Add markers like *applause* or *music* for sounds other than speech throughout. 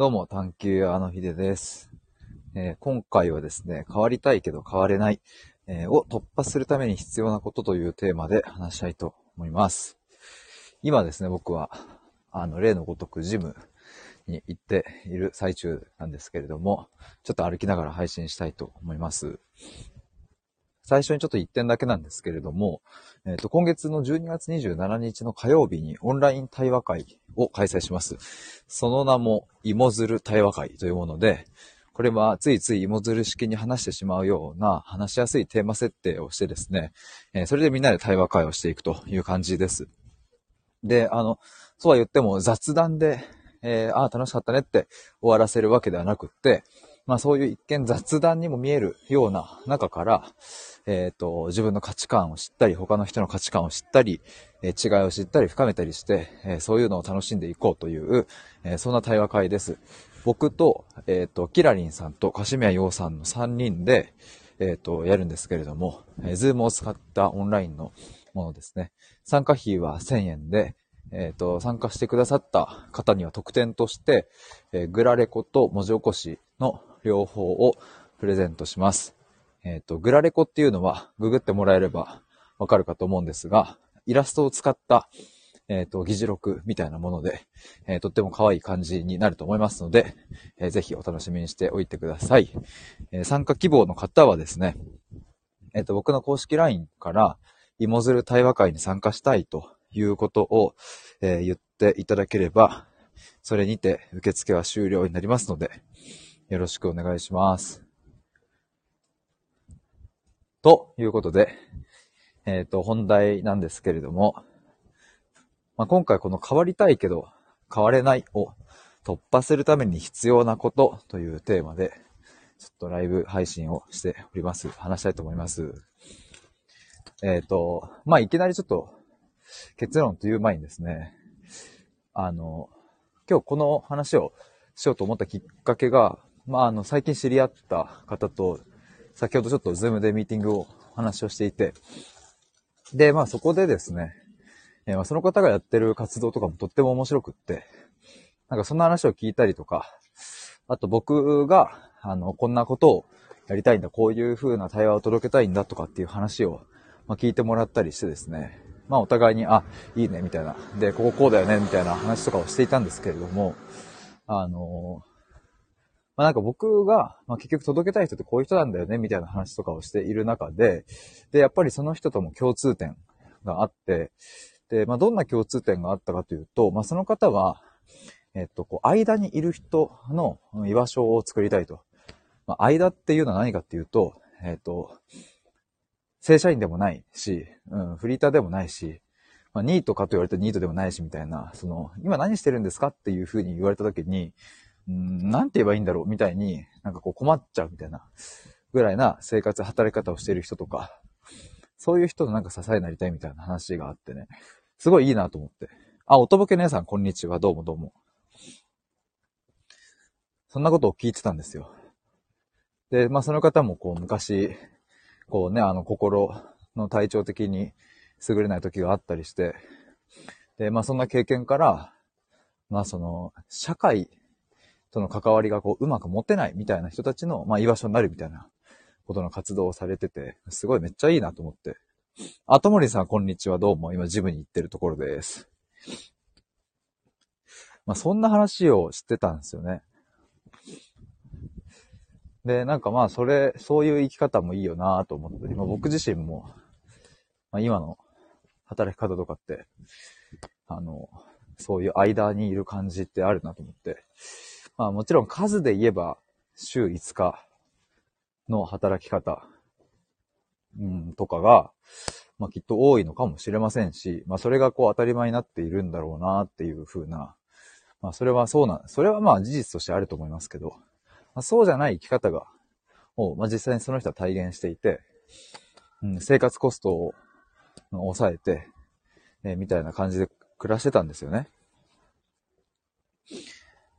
どうも、探求あのひでです、えー今回はですね、変わりたいけど変われない、えーを突破するために必要なことというテーマで話したいと思います。今ですね、僕は、あの、例のごとくジムに行っている最中なんですけれども、ちょっと歩きながら配信したいと思います。最初にちょっと1点だけなんですけれども、えっ、と、今月の12月27日の火曜日にオンライン対話会を開催します。その名も、芋づる対話会というもので、これはついつい芋づる式に話してしまうような話しやすいテーマ設定をしてですね、えーそれでみんなで対話会をしていくという感じです。で、あの、そうは言っても雑談で、えーああ、楽しかったねって終わらせるわけではなくって、まあそういう一見雑談にも見えるような中から、えっ、と、自分の価値観を知ったり、他の人の価値観を知ったり、え違いを知ったり深めたりして、えそういうのを楽しんでいこうという、えそんな対話会です。僕と、えっ、と、キラリンさんとカシミヤヨウさんの3人で、えっ、と、やるんですけれども、えー、ズームを使ったオンラインのものですね。参加費は1000円で、えっ、と、参加してくださった方には特典として、えーグラレコと文字起こしの両方をプレゼントします。えっ、と、グラレコっていうのは、ググってもらえればわかるかと思うんですが、イラストを使った、えっ、と、議事録みたいなもので、えーとっても可愛い感じになると思いますので、えーぜひお楽しみにしておいてください。え参加希望の方はですね、えっ、と、僕の公式 LINE から、芋づる対話会に参加したいということを、え言っていただければ、それにて受付は終了になりますので、よろしくお願いします。ということで、えっ、と、本題なんですけれども、まあ、今回この変わりたいけど変われないを突破するために必要なことというテーマで、ちょっとライブ配信をしております。話したいと思います。えっ、と、まあ、いきなりちょっと結論という前にですね、あの、今日この話をしようと思ったきっかけが、まあ、あの、最近知り合った方と、先ほどちょっとズームでミーティングを話をしていて、で、まあそこでですね、えーまあその方がやってる活動とかもとっても面白くって、なんかそんな話を聞いたりとか、あと僕が、あの、こんなことをやりたいんだ、こういう風な対話を届けたいんだとかっていう話を、まあ、聞いてもらったりしてですね、まあお互いに、あ、いいね、みたいな、で、こここうだよね、みたいな話とかをしていたんですけれども、あのまあ、なんか僕が、まあ、結局届けたい人ってこういう人なんだよね、みたいな話とかをしている中で、で、やっぱりその人とも共通点があって、で、まあ、どんな共通点があったかというと、まあ、その方は、えっと、こう、間にいる人の居場所を作りたいと。まあ、間っていうのは何かっていうと、えっと、正社員でもないし、うん、フリーターでもないし、まあ、ニートかと言われたらニートでもないし、みたいな、その、今何してるんですかっていうふうに言われたときに、うん、なんて言えばいいんだろうみたいに、なんかこう困っちゃうみたいな、ぐらいな生活、働き方をしている人とか、そういう人のなんか支えになりたいみたいな話があってね、すごいいいなと思って。あ、おとぼけ姉さん、こんにちは。どうもどうも。そんなことを聞いてたんですよ。で、まあその方もこう昔、こうね、あの心の体調的に優れない時があったりして、で、まあそんな経験から、まあその、社会との関わりがこううまく持てないみたいな人たちの、まあ居場所になるみたいなことの活動をされてて、すごいめっちゃいいなと思って。あともりさん、こんにちは。どうも。今、ジムに行ってるところです。まあ、そんな話をしてたんですよね。で、なんかまあ、それ、そういう生き方もいいよなと思って、まあ、僕自身も、まあ、今の働き方とかって、あの、そういう間にいる感じってあるなと思って。まあ、もちろん数で言えば、週5日の働き方、うん、とかが、まあきっと多いのかもしれませんし、まあそれがこう当たり前になっているんだろうなっていう風な、まあそれはそうな、それはまあ事実としてあると思いますけど、まあ、そうじゃない生き方が、を、まあ実際にその人は体現していて、うん、生活コストを抑えて、えーみたいな感じで暮らしてたんですよね。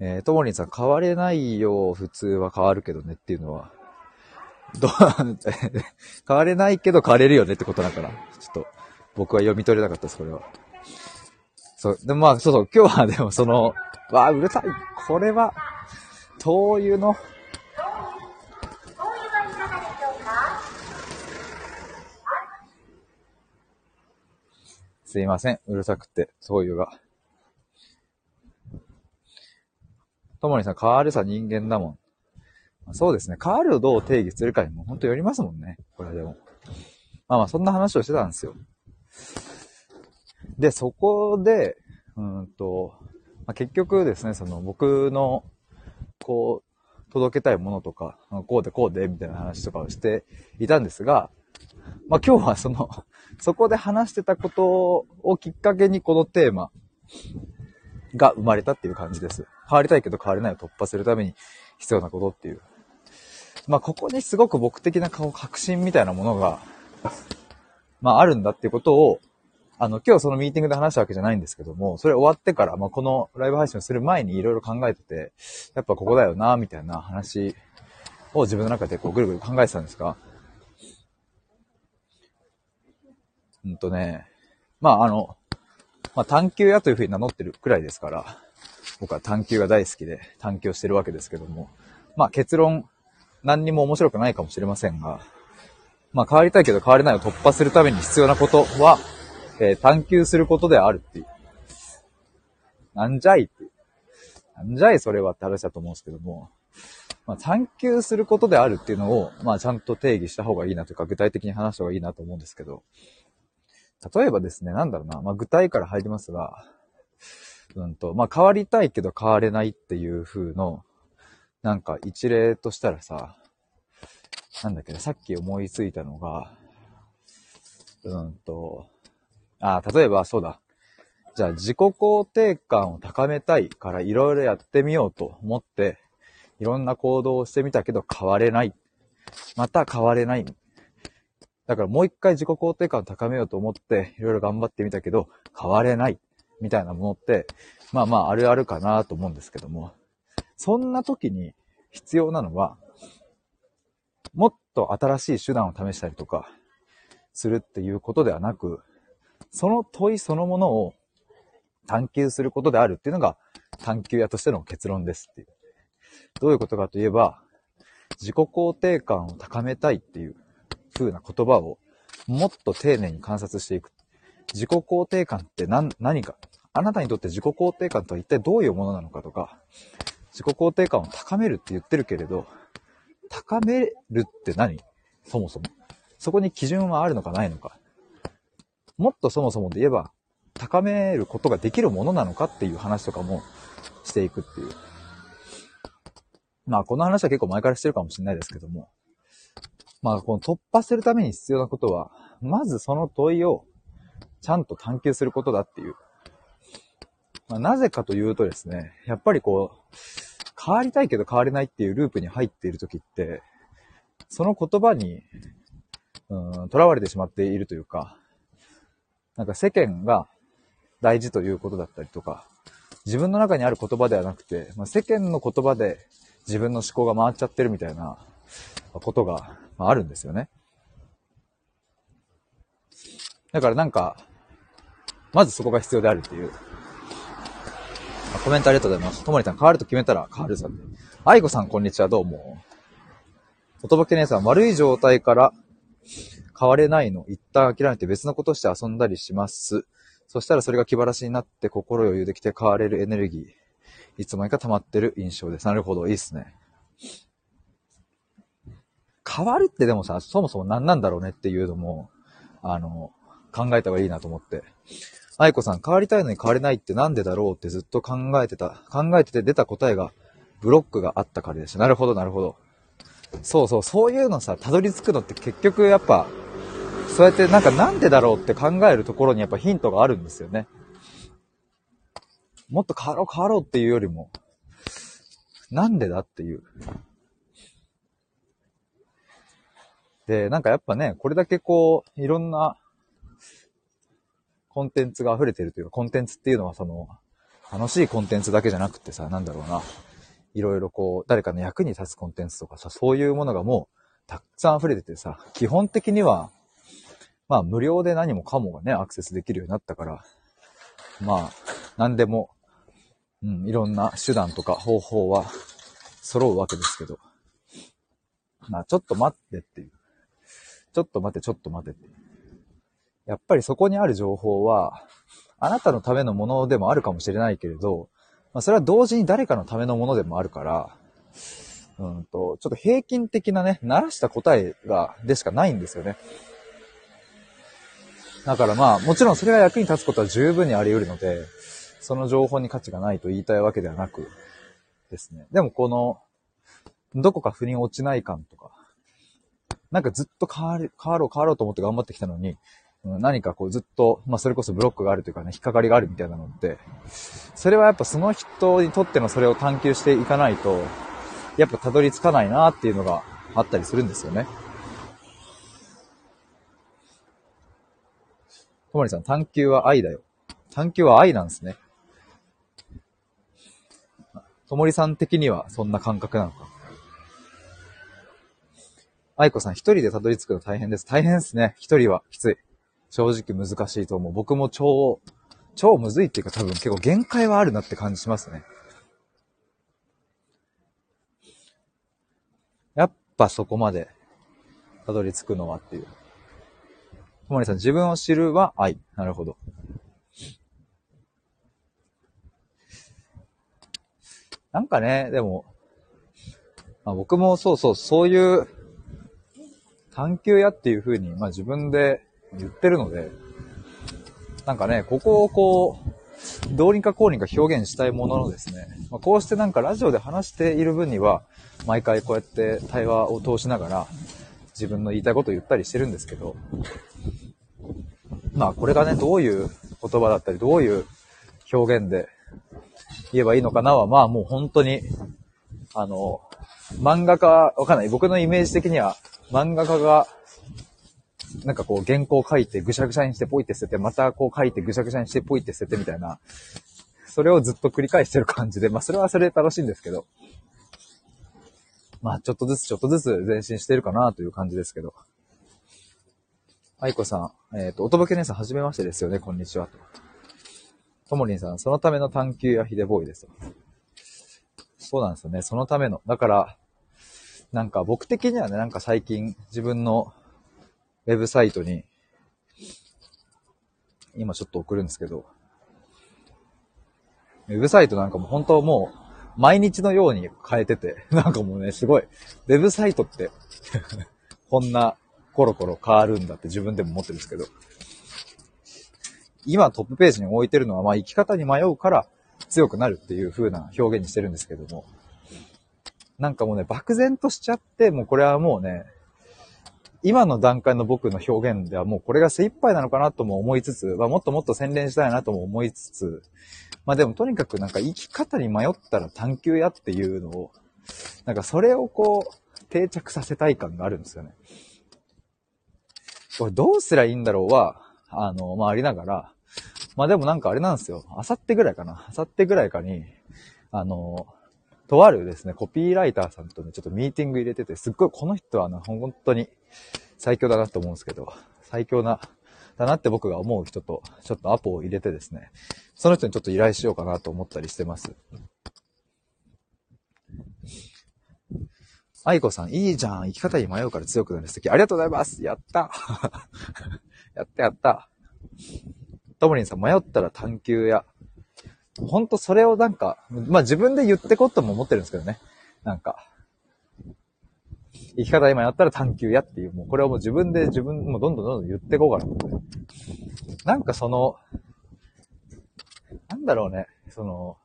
えーともりんさん、変われないよ、普通は変わるけどねっていうのは、どう、*laughs* 変われないけど変われるよねってことだから、ちょっと僕は読み取れなかったです、これは。そう、でもまあ、そうそう、今日は *laughs* でもその、わあ、うるさい。これは、灯油の、すいません。うるさくて、灯油が。ともにさん、変わるさ人間だもん。そうですね。変わるをどう定義するかにも本当よりますもんね。これはでも。まあまあ、そんな話をしてたんですよ。で、そこで、うんと、まあ、結局ですね、その僕の、こう、届けたいものとか、こうでこうで、みたいな話とかをしていたんですが、まあ今日はその、*laughs* そこで話してたことをきっかけにこのテーマが生まれたっていう感じです。変わりたいけど変われないを突破するために必要なことっていう。まあここにすごく僕的な顔、確信みたいなものが、まああるんだっていうことを、あの、今日そのミーティングで話したわけじゃないんですけども、それ終わってから、まあこのライブ配信をする前にいろいろ考えてて、やっぱここだよな、みたいな話を自分の中でこうぐるぐる考えてたんですかうんとね、まああの、まあ探求屋というふうに名乗ってるくらいですから、僕は探求が大好きで探求してるわけですけども、まあ結論、何にも面白くないかもしれませんが、まあ変わりたいけど変われないを突破するために必要なことは、えー、探求することであるっていう。なんじゃいっていう。なんじゃいそれはって話だと思うんですけども、まあ、探求することであるっていうのを、まあちゃんと定義した方がいいなというか、具体的に話した方がいいなと思うんですけど、例えばですね、なんだろうな、まあ具体から入りますが、うんと、まあ変わりたいけど変われないっていう風の、なんか一例としたらさ、なんだっけど、さっき思いついたのが、うんと、あ、例えばそうだ。じゃあ自己肯定感を高めたいからいろいろやってみようと思って、いろんな行動をしてみたけど変われない。また変われない。だからもう一回自己肯定感を高めようと思って、いろいろ頑張ってみたけど変われない。みたいなものって、まあまああるあるかなと思うんですけども、そんな時に必要なのは、もっと新しい手段を試したりとか、するっていうことではなく、その問いそのものを探求することであるっていうのが探求屋としての結論ですっていう。どういうことかといえば、自己肯定感を高めたいっていう風な言葉をもっと丁寧に観察していく。自己肯定感って何何か。あなたにとって自己肯定感とは一体どういうものなのかとか、自己肯定感を高めるって言ってるけれど、高めるって何？そもそも。そこに基準はあるのかないのか。もっとそもそもで言えば、高めることができるものなのかっていう話とかもしていくっていう。まあ、この話は結構前からしてるかもしれないですけども。まあ、この突破するために必要なことは、まずその問いをちゃんと探求することだっていう。まあ、なぜかというとですね、やっぱりこう、変わりたいけど変われないっていうループに入っている時って、その言葉に、うん、囚われてしまっているというか、なんか世間が大事ということだったりとか、自分の中にある言葉ではなくて、まあ、世間の言葉で自分の思考が回っちゃってるみたいなことが、あるんですよね。だからなんか、まずそこが必要であるっていう。コメントありがとうございます。ともりさん、変わると決めたら変わるさんで。愛子さん、こんにちは、どうも。おとぼけ姉さん、悪い状態から変われないの、一旦諦めて別のことして遊んだりします。そしたらそれが気晴らしになって心余裕できて変われるエネルギー。いつもか溜まってる印象です。なるほど、いいっすね。変わるってでもさ、そもそも何なんだろうねっていうのも、あの、考えた方がいいなと思って。愛子さん、変わりたいのに変われないってなんでだろうってずっと考えてた。考えてて出た答えが、ブロックがあったからでした。なるほど、なるほど。そうそう、そういうのさ、たどり着くのって結局やっぱ、そうやってなんかなんでだろうって考えるところにやっぱヒントがあるんですよね。もっと変わろう変わろうっていうよりも、なんでだっていう。で、なんかやっぱね、これだけこう、いろんなコンテンツが溢れてるというか、コンテンツっていうのはその、楽しいコンテンツだけじゃなくてさ、なんだろうな。いろいろこう、誰かの役に立つコンテンツとかさ、そういうものがもう、たくさん溢れててさ、基本的には、まあ無料で何もかもがね、アクセスできるようになったから、まあ、何でも、うん、いろんな手段とか方法は揃うわけですけど。まあ、ちょっと待ってっていう。ちょっと待って、ちょっと待ってっていう。やっぱりそこにある情報は、あなたのためのものでもあるかもしれないけれど、まあ、それは同時に誰かのためのものでもあるから、うんと、ちょっと平均的なね、慣らした答えが、でしかないんですよね。だからまあ、もちろんそれが役に立つことは十分にあり得るので、その情報に価値がないと言いたいわけではなくですね。でもこの、どこか腑に落ちない感とか、なんかずっと変わる、変わろう変わろうと思って頑張ってきたのに、何かこうずっと、まあそれこそブロックがあるというかね、引っかかりがあるみたいなのって、それはやっぱその人にとってのそれを探求していかないと、やっぱたどり着かないなっていうのがあったりするんですよね。ともりさん、探求は愛だよ。探求は愛なんですね。ともりさん的にはそんな感覚なのか。愛子さん、一人でたどり着くの大変です。大変ですね。一人はきつい。正直難しいと思う。僕も超、超むずいっていうか多分結構限界はあるなって感じしますね。やっぱそこまでたどり着くのはっていう。ともりさん、自分を知るは愛。なるほど。なんかね、でも、まあ、僕もそうそう、そういう探求やっていう風に、まあ自分で言ってるので、なんかね、ここをこう、どうにかこうにか表現したいもののですね、まあ、こうしてなんかラジオで話している分には、毎回こうやって対話を通しながら、自分の言いたいことを言ったりしてるんですけど、まあこれがね、どういう言葉だったり、どういう表現で言えばいいのかなは、まあもう本当に、あの、漫画家、わかんない。僕のイメージ的には、漫画家が、なんかこう原稿を書いてぐしゃぐしゃにしてポイって捨てて、またこう書いてぐしゃぐしゃにしてポイって捨ててみたいな、それをずっと繰り返してる感じで、まあそれはそれで楽しいんですけど、まあちょっとずつちょっとずつ前進してるかなという感じですけど。愛子さん、えっ、ー、と、おとぼけ姉さんはじめましてですよね、こんにちはと。ともりんさん、そのための探求やヒデボーイですよ。そうなんですよね、そのための。だから、なんか僕的にはね、なんか最近自分のウェブサイトに、今ちょっと送るんですけど、ウェブサイトなんかも本当もう毎日のように変えてて、*laughs* なんかもうね、すごい、ウェブサイトって *laughs* こんなコロコロ変わるんだって自分でも思ってるんですけど、今トップページに置いてるのは、まあ生き方に迷うから強くなるっていう風な表現にしてるんですけども、なんかもうね、漠然としちゃって、もうこれはもうね、今の段階の僕の表現ではもうこれが精一杯なのかなとも思いつつ、まあ、もっともっと洗練したいなとも思いつつ、まあでもとにかくなんか生き方に迷ったら探求やっていうのを、なんかそれをこう、定着させたい感があるんですよね。これどうすりゃいいんだろうは、あの、まあありながら、まあでもなんかあれなんですよ。あさってぐらいかな。あさってぐらいかに、あの、とあるですね、コピーライターさんとね、ちょっとミーティング入れてて、すっごいこの人はな、本当に最強だなと思うんですけど、最強な、だなって僕が思う人と、ちょっとアポを入れてですね、その人にちょっと依頼しようかなと思ったりしてます。愛子さん、いいじゃん。生き方に迷うから強くなる素敵。ありがとうございます。やったやったやった。ともりんさん、迷ったら探求や、ほんとそれをなんか、まあ自分で言ってこっとも思ってるんですけどね。なんか、生き方今やったら探求やっていう、もうこれはもう自分で自分もうどんどんどんどん言ってこうかなって。なんかその、なんだろうね、その、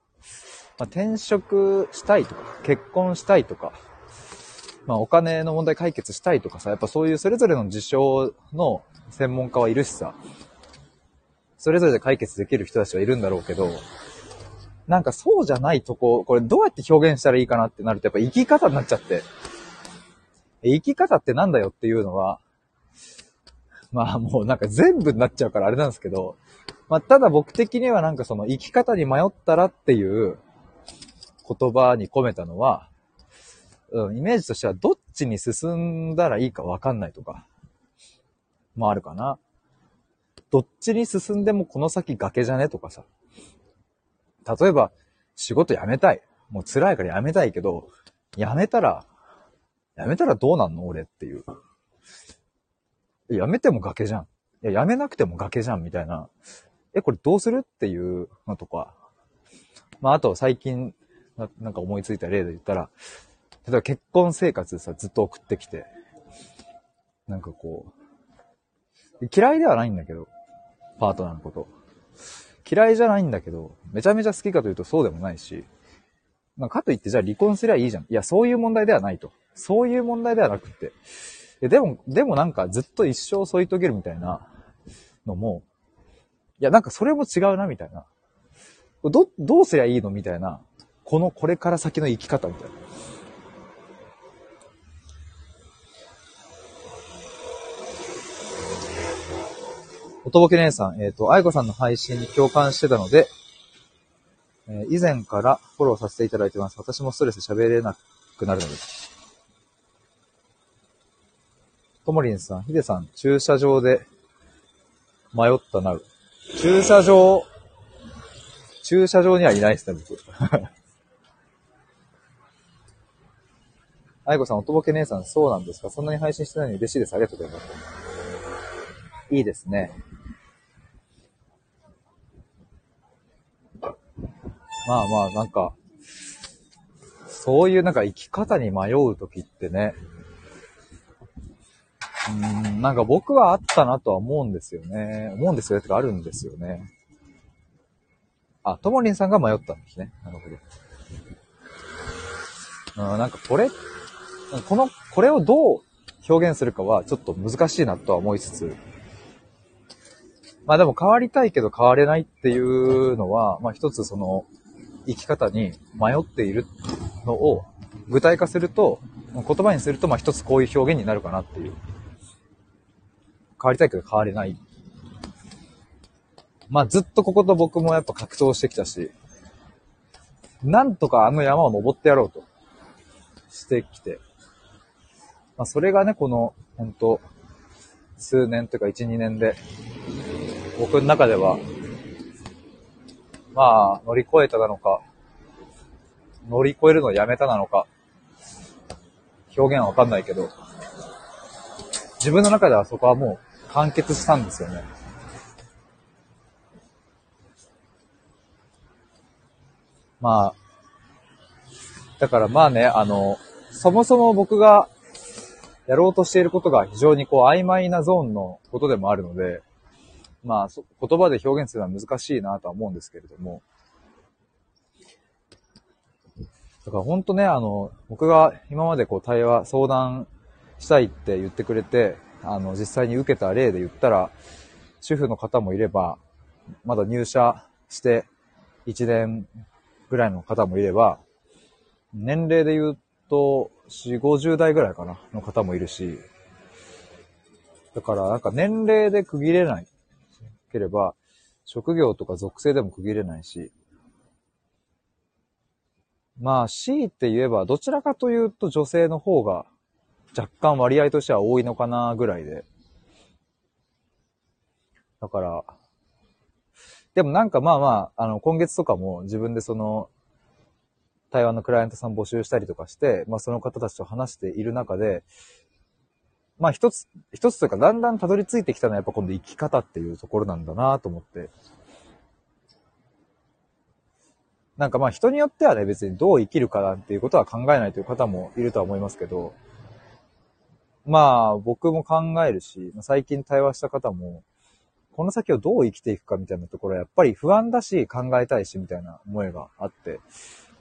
まあ、転職したいとか、結婚したいとか、まあお金の問題解決したいとかさ、やっぱそういうそれぞれの事象の専門家はいるしさ、それぞれで解決できる人たちはいるんだろうけど、なんかそうじゃないとこ、これどうやって表現したらいいかなってなるとやっぱ生き方になっちゃって、生き方ってなんだよっていうのは、まあもうなんか全部になっちゃうからあれなんですけど、まあただ僕的にはなんかその生き方に迷ったらっていう言葉に込めたのは、うん、イメージとしてはどっちに進んだらいいかわかんないとか、もあるかな。どっちに進んでもこの先崖じゃねとかさ。例えば、仕事辞めたい。もう辛いから辞めたいけど、やめたら、やめたらどうなんの？俺っていう。やめても崖じゃん。いや、やめなくても崖じゃん、みたいな。え、これどうする？っていうのとか。まあ、あと最近な、なんか思いついた例で言ったら、例えば結婚生活さ、ずっと送ってきて、なんかこう、嫌いではないんだけど、パートナーのこと。嫌いじゃないんだけど、めちゃめちゃ好きかというとそうでもないし、まあ、かといってじゃあ離婚すりゃいいじゃん。いや、そういう問題ではないと。そういう問題ではなくって。でも、でもなんかずっと一生添い遂げるみたいなのも、いや、なんかそれも違うな、みたいな。ど、どうすりゃいいのみたいな。この、これから先の生き方みたいな。おとぼけ姉さん、えっ、ー、と、愛子さんの配信に共感してたので、えー、以前からフォローさせていただいてます。私もストレス喋れなくなるので。ともりんさん、ひでさん、駐車場で迷ったなる。駐車場、駐車場にはいないですね、僕。*laughs* 愛子さん、おとぼけ姉さん、そうなんですかそんなに配信してないのに嬉しいです。ありがとうございます。いいですね。まあまあ、なんか、そういうなんか生き方に迷うときってね、うん、なんか僕はあったなとは思うんですよね。思うんですよね。てかあるんですよね。あ、ともりんさんが迷ったんですね。なるほど。うん、なんかこれ、この、これをどう表現するかはちょっと難しいなとは思いつつ、まあでも変わりたいけど変われないっていうのは、まあ一つその生き方に迷っているのを具体化すると、言葉にするとまあ一つこういう表現になるかなっていう。変わりたいけど変われない。まあずっとここと僕もやっぱ格闘してきたし、なんとかあの山を登ってやろうとしてきて、まあそれがね、この、本当数年というか1、2年で、僕の中では、まあ乗り越えたなのか、乗り越えるのをやめたなのか、表現はわかんないけど、自分の中ではそこはもう完結したんですよね。まあ、だからまあね、あの、そもそも僕がやろうとしていることが非常にこう曖昧なゾーンのことでもあるので、まあ、言葉で表現するのは難しいなとは思うんですけれども、だから本当ね、あの、僕が今までこう対話、相談したいって言ってくれて、あの、実際に受けた例で言ったら、主婦の方もいれば、まだ入社して1年ぐらいの方もいれば、年齢で言うと、4、50代ぐらいかな、の方もいるし、だからなんか年齢で区切れない。ければ、職業とか属性でも区切れないし、まあ C って言えばどちらかというと女性の方が若干割合としては多いのかなぐらいで。だから、でもなんかまあまあ、あの、今月とかも自分でその、台湾のクライアントさん募集したりとかして、まあその方たちと話している中で、まあ一つ、一つというかだんだんたどり着いてきたのはやっぱ今度生き方っていうところなんだなと思って。なんかまあ人によってはね別にどう生きるかなんていうことは考えないという方もいるとは思いますけど、まあ僕も考えるし、最近対話した方も、この先をどう生きていくかみたいなところはやっぱり不安だし考えたいしみたいな思いがあって、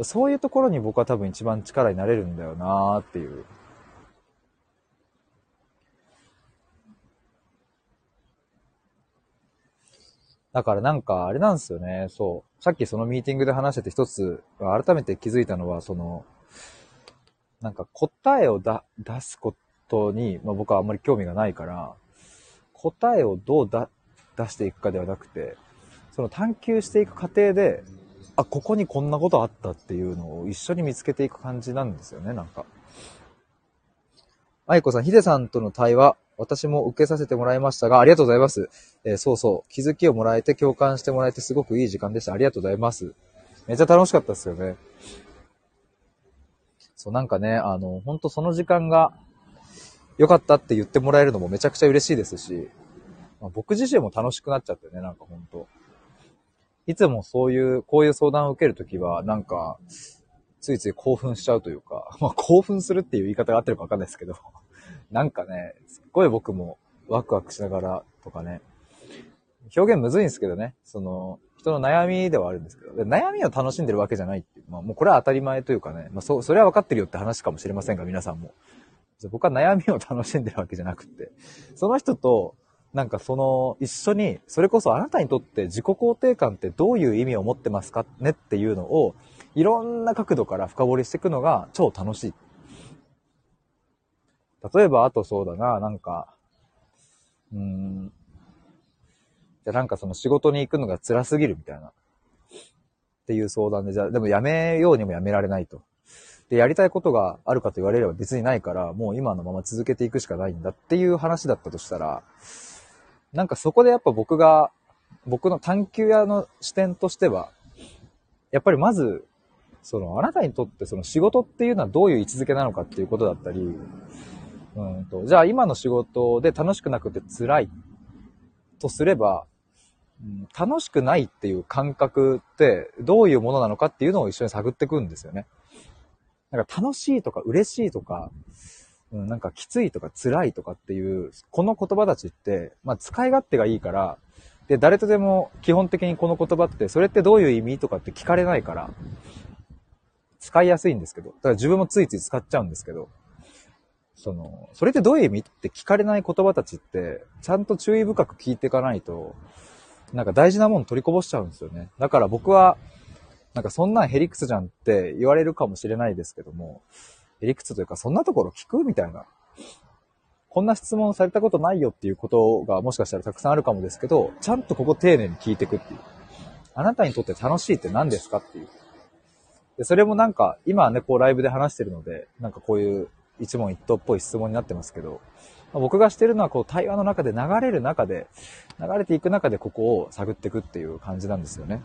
そういうところに僕は多分一番力になれるんだよなーっていう。だからなんかあれなんですよね。そう。さっきそのミーティングで話してて一つ改めて気づいたのは、その、なんか答えを出すことに、まあ、僕はあんまり興味がないから、答えをどうだ出していくかではなくて、その探求していく過程で、あ、ここにこんなことあったっていうのを一緒に見つけていく感じなんですよね、なんか。愛子さん、ヒデさんとの対話、私も受けさせてもらいましたが、ありがとうございます。えー、そうそう、気づきをもらえて共感してもらえてすごくいい時間でした。ありがとうございます。めっちゃ楽しかったですよね。そう、なんかね、あの、本当その時間が良かったって言ってもらえるのもめちゃくちゃ嬉しいですし、まあ、僕自身も楽しくなっちゃってね、なんか本当いつもそういう、こういう相談を受けるときは、なんか、ついつい興奮しちゃうというか、まあ興奮するっていう言い方が合ってるかわかんないですけど、なんかね、すっごい僕もワクワクしながらとかね、表現むずいんですけどね、その、人の悩みではあるんですけど、悩みを楽しんでるわけじゃないっていう。まあもうこれは当たり前というかね、まあそ、それは分かってるよって話かもしれませんが、皆さんも。僕は悩みを楽しんでるわけじゃなくて、その人と、なんかその、一緒に、それこそあなたにとって自己肯定感ってどういう意味を持ってますかねっていうのを、いろんな角度から深掘りしていくのが超楽しい。例えば、あとそうだな、なんか、うーん、じゃなんかその仕事に行くのが辛すぎるみたいな。っていう相談で、じゃあ、でもやめようにもやめられないと。で、やりたいことがあるかと言われれば別にないから、もう今のまま続けていくしかないんだっていう話だったとしたら、なんかそこでやっぱ僕が、僕の探求屋の視点としては、やっぱりまず、その、あなたにとってその仕事っていうのはどういう位置づけなのかっていうことだったり、うんと、じゃあ今の仕事で楽しくなくて辛いとすれば、楽しくないっていう感覚ってどういうものなのかっていうのを一緒に探っていくんですよね。なんか楽しいとか嬉しいとか、うん、なんかきついとか辛いとかっていう、この言葉たちって、まあ使い勝手がいいから、で、誰とでも基本的にこの言葉って、それってどういう意味とかって聞かれないから、使いやすいんですけど、だから自分もついつい使っちゃうんですけど、その、それってどういう意味って聞かれない言葉たちって、ちゃんと注意深く聞いていかないと、なんか大事なもの取りこぼしちゃうんですよね。だから僕は、なんかそんなんヘリクツじゃんって言われるかもしれないですけども、ヘリクツというかそんなところ聞くみたいな。こんな質問されたことないよっていうことがもしかしたらたくさんあるかもですけど、ちゃんとここ丁寧に聞いていくっていう。あなたにとって楽しいって何ですかっていう。で、それもなんか、今ね、こうライブで話してるので、なんかこういう一問一答っぽい質問になってますけど、ま僕がしてるのはこう対話の中で流れる中で、流れていく中でここを探っていくっていう感じなんですよね。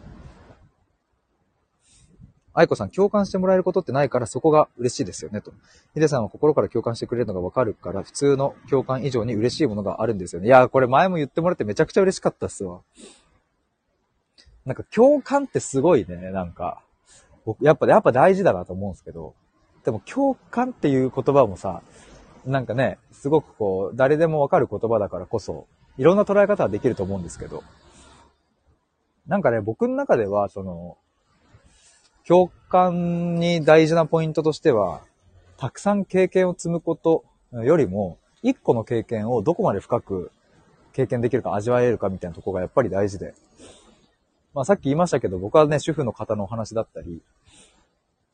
愛子さん、共感してもらえることってないからそこが嬉しいですよね、と。ヒデさんは心から共感してくれるのがわかるから、普通の共感以上に嬉しいものがあるんですよね。いやこれ前も言ってもらってめちゃくちゃ嬉しかったっすわ。なんか共感ってすごいね、なんか。僕、やっぱ、やっぱ大事だなと思うんですけど、でも共感っていう言葉もさ、なんかね、すごくこう、誰でもわかる言葉だからこそ、いろんな捉え方はできると思うんですけど、なんかね、僕の中では、その、共感に大事なポイントとしては、たくさん経験を積むことよりも、一個の経験をどこまで深く経験できるか味わえるかみたいなとこがやっぱり大事で。まあさっき言いましたけど、僕はね、主婦の方のお話だったり、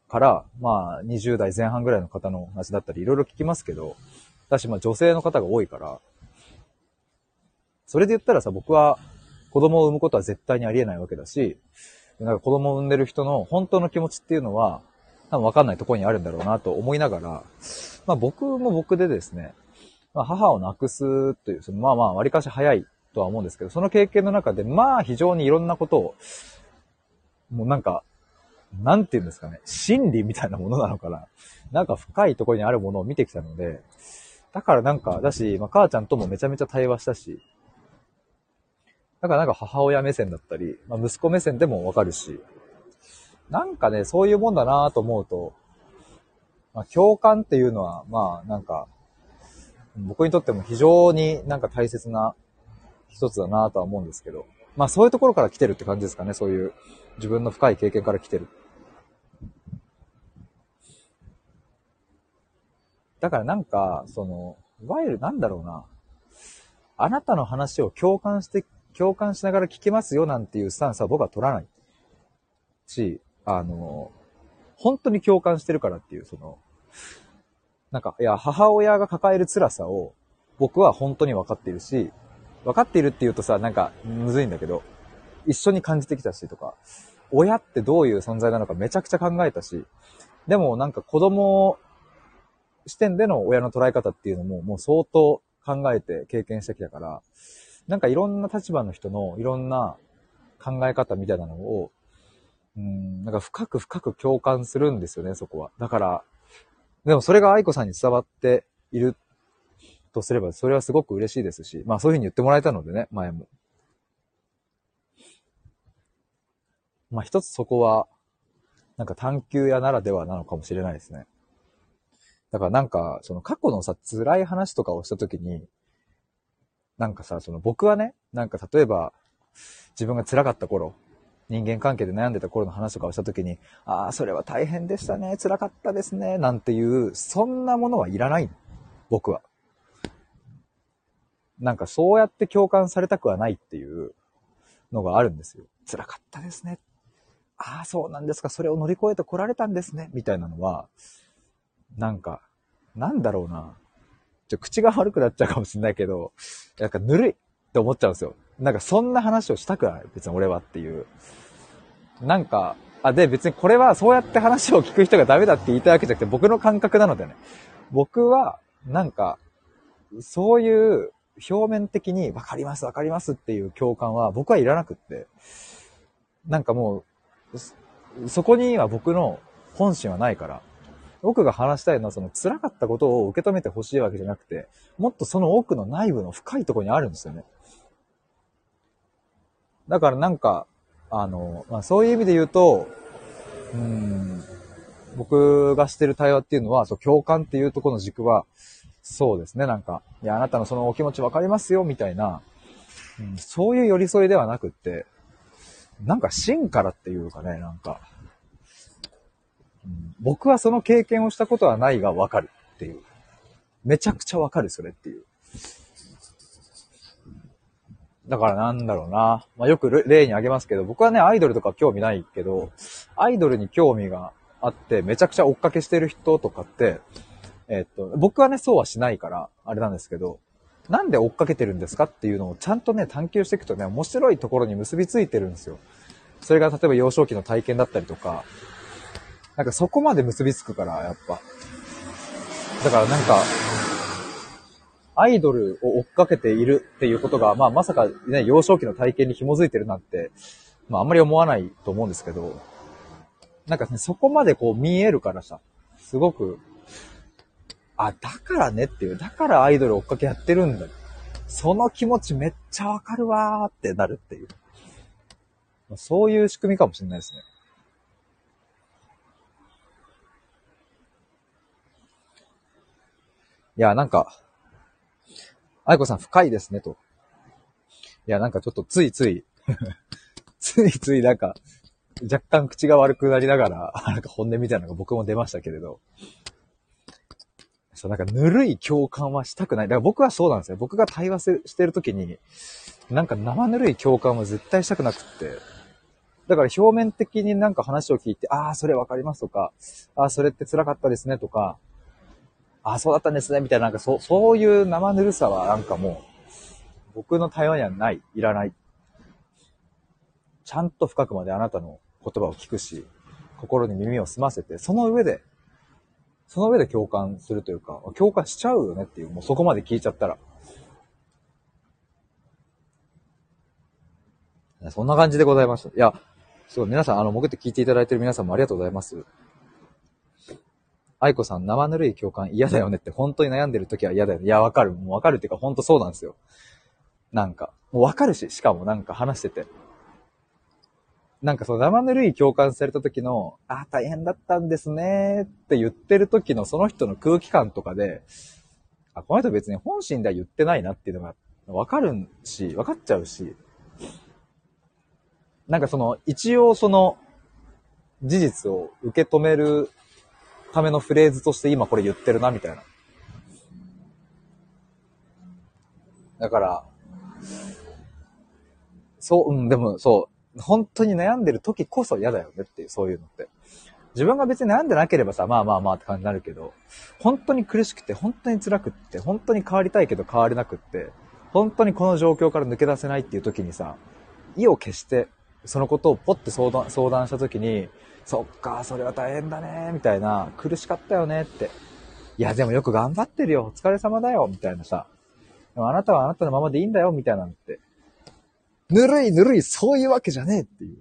から、まあ、20代前半ぐらいの方の話だったり、いろいろ聞きますけど、だし、まあ、女性の方が多いから、それで言ったらさ、僕は子供を産むことは絶対にありえないわけだし、なんか子供を産んでる人の本当の気持ちっていうのは、多分わかんないところにあるんだろうなと思いながら、まあ僕も僕でですね、まあ母を亡くすという、そのまあまあ割かし早いとは思うんですけど、その経験の中で、まあ非常にいろんなことを、もうなんかなんて言うんですかね、心理みたいなものなのかな。なんか深いところにあるものを見てきたので、だからなんか、だし、まあ、母ちゃんともめちゃめちゃ対話したし、だからなんか母親目線だったり、まあ、息子目線でもわかるし、なんかね、そういうもんだなと思うと、まあ、共感っていうのは、まあ、なんか、僕にとっても非常になんか大切な一つだなとは思うんですけど、まあそういうところから来てるって感じですかね、そういう自分の深い経験から来てる。だからなんか、その、いわゆるなんだろうな。あなたの話を共感して、共感しながら聞きますよなんていうスタンスは僕は取らない。し、あの、本当に共感してるからっていう、その、なんか、いや、母親が抱える辛さを僕は本当に分かっているし、分かっているって言うとさ、なんか、むずいんだけど、一緒に感じてきたしとか、親ってどういう存在なのかめちゃくちゃ考えたし、でもなんか子供視点での親の捉え方っていうのももう相当考えて経験してきたから、なんかいろんな立場の人のいろんな考え方みたいなのを、うん、なんか深く深く共感するんですよね、そこは。だから、でもそれが愛子さんに伝わっているとすれば、それはすごく嬉しいですし、まあそういうふうに言ってもらえたのでね、前も。まあ一つそこは、なんか探求屋ならではなのかもしれないですね。だからなんか、その過去のさ、辛い話とかをしたときに、なんかさ、その僕はね、なんか例えば、自分が辛かった頃、人間関係で悩んでた頃の話とかをしたときに、ああ、それは大変でしたね、辛かったですね、なんていう、そんなものはいらない僕は。なんかそうやって共感されたくはないっていうのがあるんですよ。辛かったですね。ああ、そうなんですか。それを乗り越えて来られたんですね。みたいなのは、なんか、なんだろうな。ちょ、口が悪くなっちゃうかもしんないけど、なんかぬるいって思っちゃうんですよ。なんかそんな話をしたくない。別に俺はっていう。なんか、あ、で別にこれはそうやって話を聞く人がダメだって言いたいわけじゃなくて僕の感覚なのでね。僕は、なんか、そういう表面的に分かります分かりますっていう共感は僕はいらなくって、なんかもう、そこには僕の本心はないから、僕が話したいのはその辛かったことを受け止めてほしいわけじゃなくて、もっとその奥の内部の深いとこにあるんですよね。だからなんか、あの、まあ、そういう意味で言うと、うん、僕がしてる対話っていうのは、そう、共感っていうとこの軸は、そうですね、なんか、いや、あなたのそのお気持ちわかりますよ、みたいな、うん、そういう寄り添いではなくって、なんか芯からっていうかね、なんか、僕はその経験をしたことはないがわかるっていう。めちゃくちゃわかる、それっていう。だからなんだろうな。まあ、よく例に挙げますけど、僕はね、アイドルとか興味ないけど、アイドルに興味があって、めちゃくちゃ追っかけしてる人とかって、えっと、僕はね、そうはしないから、あれなんですけど、なんで追っかけてるんですかっていうのをちゃんとね、探求していくとね、面白いところに結びついてるんですよ。それが例えば幼少期の体験だったりとか、なんかそこまで結びつくから、やっぱ。だからなんか、アイドルを追っかけているっていうことが、まあまさかね、幼少期の体験に紐づいてるなんて、まああんまり思わないと思うんですけど、なんかね、そこまでこう見えるからさ、すごくあ、だからねっていう、だからアイドル追っかけやってるんだ。その気持ちめっちゃわかるわーってなるっていう。そういう仕組みかもしれないですね。いや、なんか、愛子さん深いですね、と。いや、なんかちょっとついつい *laughs* ついついなんか、若干口が悪くなりながら、*laughs* なんか本音みたいなのが僕も出ましたけれど。そう、なんかぬるい共感はしたくない。だから僕はそうなんですよ。僕が対話してる時に、なんか生ぬるい共感は絶対したくなくって。だから表面的になんか話を聞いて、ああ、それわかりますとか、ああ、それって辛かったですねとか、ああ、そうだったんですねみたいな、なんかそう、そういう生ぬるさはなんかもう、僕の対話にはない、いらない。ちゃんと深くまであなたの言葉を聞くし、心に耳を澄ませて、その上でその上で共感するというか、共感しちゃうよねっていう、もうそこまで聞いちゃったら。そんな感じでございます。いや、すごい、皆さん、あの、潜って聞いていただいてる皆さんもありがとうございます。愛子さん、生ぬるい共感嫌だよねって、本当に悩んでる時は嫌だよね。いや、わかる。もうわかるっていうか、本当そうなんですよ。なんか、もうわかるし、しかもなんか話してて。なんかその生ぬるい共感された時の、あ、大変だったんですねって言ってる時のその人の空気感とかで、あ、この人別に本心では言ってないなっていうのがわかるし、わかっちゃうし、なんかその、一応その、事実を受け止めるためのフレーズとして今これ言ってるな、みたいな。だから、そう、うん、でもそう、本当に悩んでる時こそ嫌だよねっていう、そういうのって。自分が別に悩んでなければさ、まあまあまあって感じになるけど、本当に苦しくて、本当に辛くって、本当に変わりたいけど変われなくって、本当にこの状況から抜け出せないっていう時にさ、意を決して、そのことをポッて相談、相談した時に、そっか、それは大変だね、みたいな、苦しかったよねって。いや、でもよく頑張ってるよ、お疲れ様だよ、みたいなさ。でもあなたはあなたのままでいいんだよ、みたいなのって。ぬるいぬるい、そういうわけじゃねえっていう。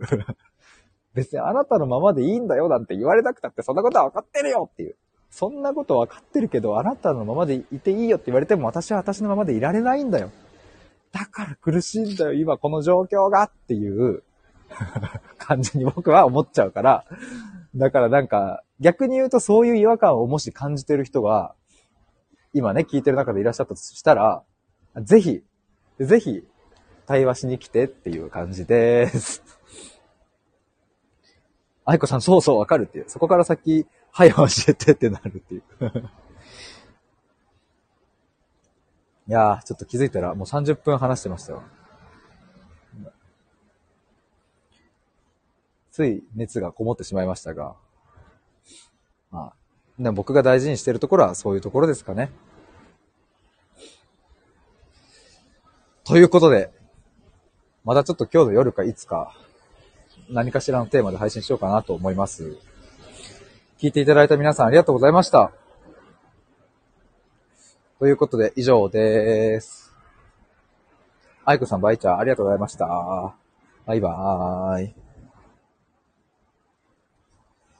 *laughs* 別にあなたのままでいいんだよなんて言われなくたってそんなことは分かってるよっていう。そんなこと分かってるけど、あなたのままでいていいよって言われても私は私のままでいられないんだよ。だから苦しいんだよ、今この状況がっていう *laughs* 感じに僕は思っちゃうから、だからなんか、逆に言うとそういう違和感をもし感じてる人が、今ね、聞いてる中でいらっしゃったとしたら、ぜひ、ぜひ、対話しに来てっていう感じです。*laughs* 愛子さん、そうそうわかるっていう。そこから先、はい、教えてってなるっていう。*laughs* いやー、ちょっと気づいたらもう30分話してましたよ。つい熱がこもってしまいましたが。まあ、でも僕が大事にしてるところはそういうところですかね。ということで、またちょっと今日の夜かいつか、何かしらのテーマで配信しようかなと思います。聞いていただいた皆さんありがとうございました。ということで、以上です。愛子さん、バイチャー、ありがとうございました。バイバーイ。